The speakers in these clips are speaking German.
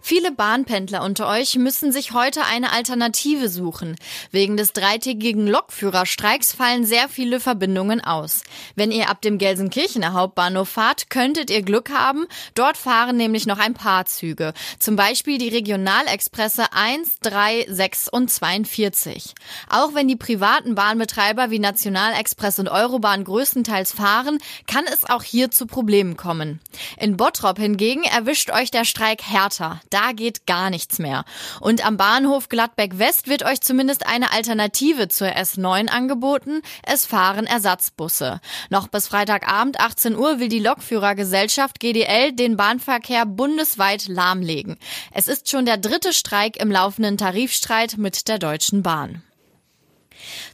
Viele Bahnpendler unter euch müssen sich heute eine Alternative suchen. Wegen des dreitägigen Lokführerstreiks fallen sehr viele Verbindungen aus. Wenn ihr ab dem Gelsenkirchener Hauptbahnhof fahrt, könntet ihr Glück haben. Dort fahren nämlich noch ein paar Züge. Zum Beispiel die Regionalexpresse 1, 3, 6 und 42. Auch wenn die privaten Bahnbetreiber wie Nationalexpress und Eurobahn größtenteils fahren, kann es auch hier zu Problemen kommen. In Bottrop hingegen erwischt euch der Streik härter. Da geht gar nichts mehr. Und am Bahnhof Gladbeck West wird euch zumindest eine Alternative zur S9 angeboten. Es fahren Ersatzbusse. Noch bis Freitagabend 18 Uhr will die Lokführergesellschaft GDL den Bahnverkehr bundesweit lahmlegen. Es ist schon der dritte Streik im laufenden Tarifstreit mit der Deutschen Bahn.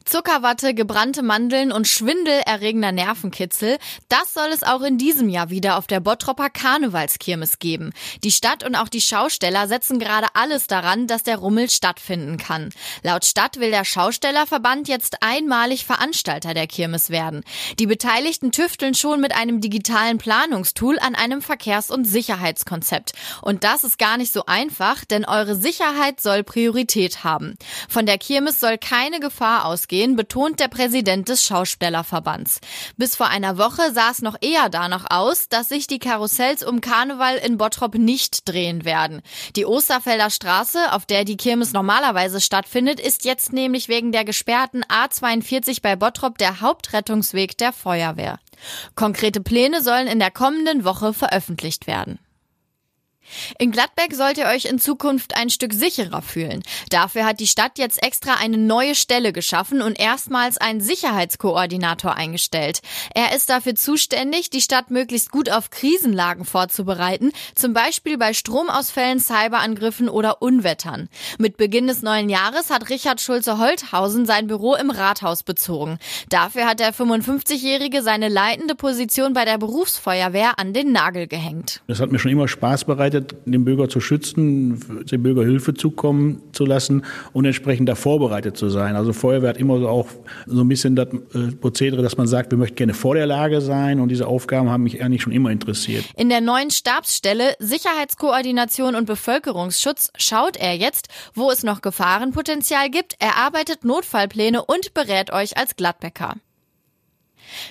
Zuckerwatte, gebrannte Mandeln und schwindelerregender Nervenkitzel, das soll es auch in diesem Jahr wieder auf der Bottropper Karnevalskirmes geben. Die Stadt und auch die Schausteller setzen gerade alles daran, dass der Rummel stattfinden kann. Laut Stadt will der Schaustellerverband jetzt einmalig Veranstalter der Kirmes werden. Die Beteiligten tüfteln schon mit einem digitalen Planungstool an einem Verkehrs- und Sicherheitskonzept. Und das ist gar nicht so einfach, denn eure Sicherheit soll Priorität haben. Von der Kirmes soll keine Gefahr ausgehen ausgehen, betont der Präsident des Schaustellerverbands. Bis vor einer Woche sah es noch eher danach aus, dass sich die Karussells um Karneval in Bottrop nicht drehen werden. Die Osterfelder Straße, auf der die Kirmes normalerweise stattfindet, ist jetzt nämlich wegen der gesperrten A42 bei Bottrop der Hauptrettungsweg der Feuerwehr. Konkrete Pläne sollen in der kommenden Woche veröffentlicht werden. In Gladbeck sollt ihr euch in Zukunft ein Stück sicherer fühlen. Dafür hat die Stadt jetzt extra eine neue Stelle geschaffen und erstmals einen Sicherheitskoordinator eingestellt. Er ist dafür zuständig, die Stadt möglichst gut auf Krisenlagen vorzubereiten, zum Beispiel bei Stromausfällen, Cyberangriffen oder Unwettern. Mit Beginn des neuen Jahres hat Richard Schulze-Holthausen sein Büro im Rathaus bezogen. Dafür hat der 55-Jährige seine leitende Position bei der Berufsfeuerwehr an den Nagel gehängt. Das hat mir schon immer Spaß bereitet vorbereitet, den Bürger zu schützen, dem Bürger Hilfe zukommen zu lassen und entsprechend da vorbereitet zu sein. Also Feuerwehr hat immer so auch so ein bisschen das äh, Prozedere, dass man sagt, wir möchten gerne vor der Lage sein und diese Aufgaben haben mich eigentlich schon immer interessiert. In der neuen Stabsstelle Sicherheitskoordination und Bevölkerungsschutz schaut er jetzt, wo es noch Gefahrenpotenzial gibt, erarbeitet Notfallpläne und berät euch als Gladbäcker.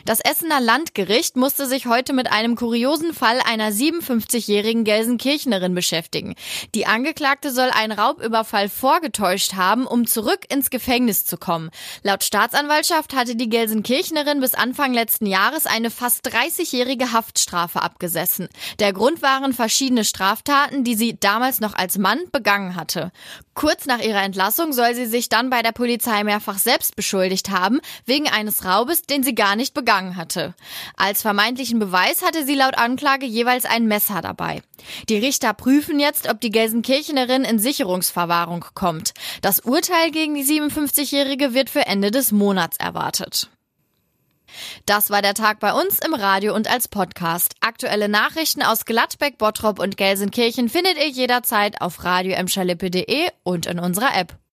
Das Essener Landgericht musste sich heute mit einem kuriosen Fall einer 57-jährigen Gelsenkirchnerin beschäftigen. Die Angeklagte soll einen Raubüberfall vorgetäuscht haben, um zurück ins Gefängnis zu kommen. Laut Staatsanwaltschaft hatte die Gelsenkirchnerin bis Anfang letzten Jahres eine fast 30-jährige Haftstrafe abgesessen. Der Grund waren verschiedene Straftaten, die sie damals noch als Mann begangen hatte. Kurz nach ihrer Entlassung soll sie sich dann bei der Polizei mehrfach selbst beschuldigt haben, wegen eines Raubes, den sie gar nicht begangen hatte. Als vermeintlichen Beweis hatte sie laut Anklage jeweils ein Messer dabei. Die Richter prüfen jetzt, ob die Gelsenkirchenerin in Sicherungsverwahrung kommt. Das Urteil gegen die 57-Jährige wird für Ende des Monats erwartet. Das war der Tag bei uns im Radio und als Podcast. Aktuelle Nachrichten aus Gladbeck, Bottrop und Gelsenkirchen findet ihr jederzeit auf radio und in unserer App.